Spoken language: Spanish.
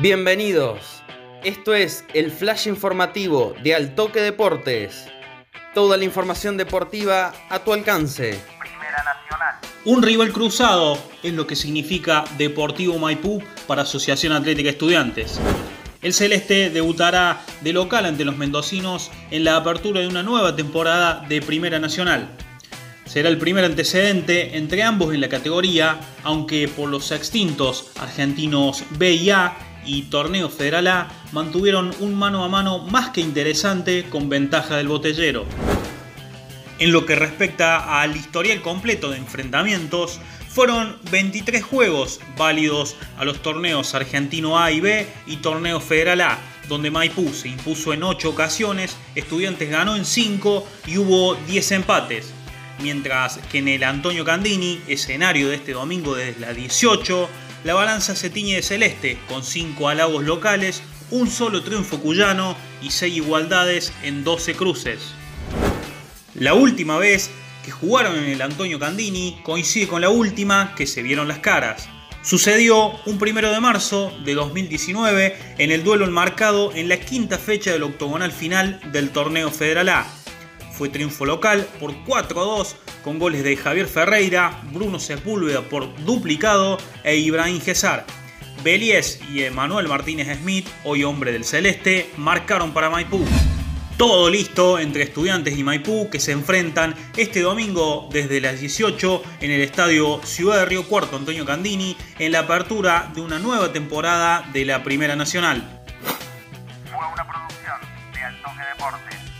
Bienvenidos. Esto es el flash informativo de Altoque Deportes. Toda la información deportiva a tu alcance. Primera Nacional. Un rival cruzado es lo que significa Deportivo Maipú para Asociación Atlética Estudiantes. El Celeste debutará de local ante los mendocinos en la apertura de una nueva temporada de Primera Nacional. Será el primer antecedente entre ambos en la categoría, aunque por los extintos argentinos B y A y Torneo Federal A mantuvieron un mano a mano más que interesante con ventaja del botellero. En lo que respecta al historial completo de enfrentamientos, fueron 23 juegos válidos a los torneos Argentino A y B y Torneo Federal A, donde Maipú se impuso en 8 ocasiones, Estudiantes ganó en 5 y hubo 10 empates. Mientras que en el Antonio Candini, escenario de este domingo desde la 18, la balanza se tiñe de celeste, con 5 halagos locales, un solo triunfo cuyano y 6 igualdades en 12 cruces. La última vez que jugaron en el Antonio Candini coincide con la última que se vieron las caras. Sucedió un primero de marzo de 2019 en el duelo enmarcado en la quinta fecha del octogonal final del torneo Federal A fue triunfo local por 4-2 con goles de Javier Ferreira, Bruno Sepúlveda por duplicado e Ibrahim Gesar. Belies y Emanuel Martínez Smith, hoy hombre del Celeste, marcaron para Maipú. Todo listo entre estudiantes y Maipú que se enfrentan este domingo desde las 18 en el Estadio Ciudad de Río Cuarto Antonio Candini en la apertura de una nueva temporada de la Primera Nacional. Fue una producción de Deportes.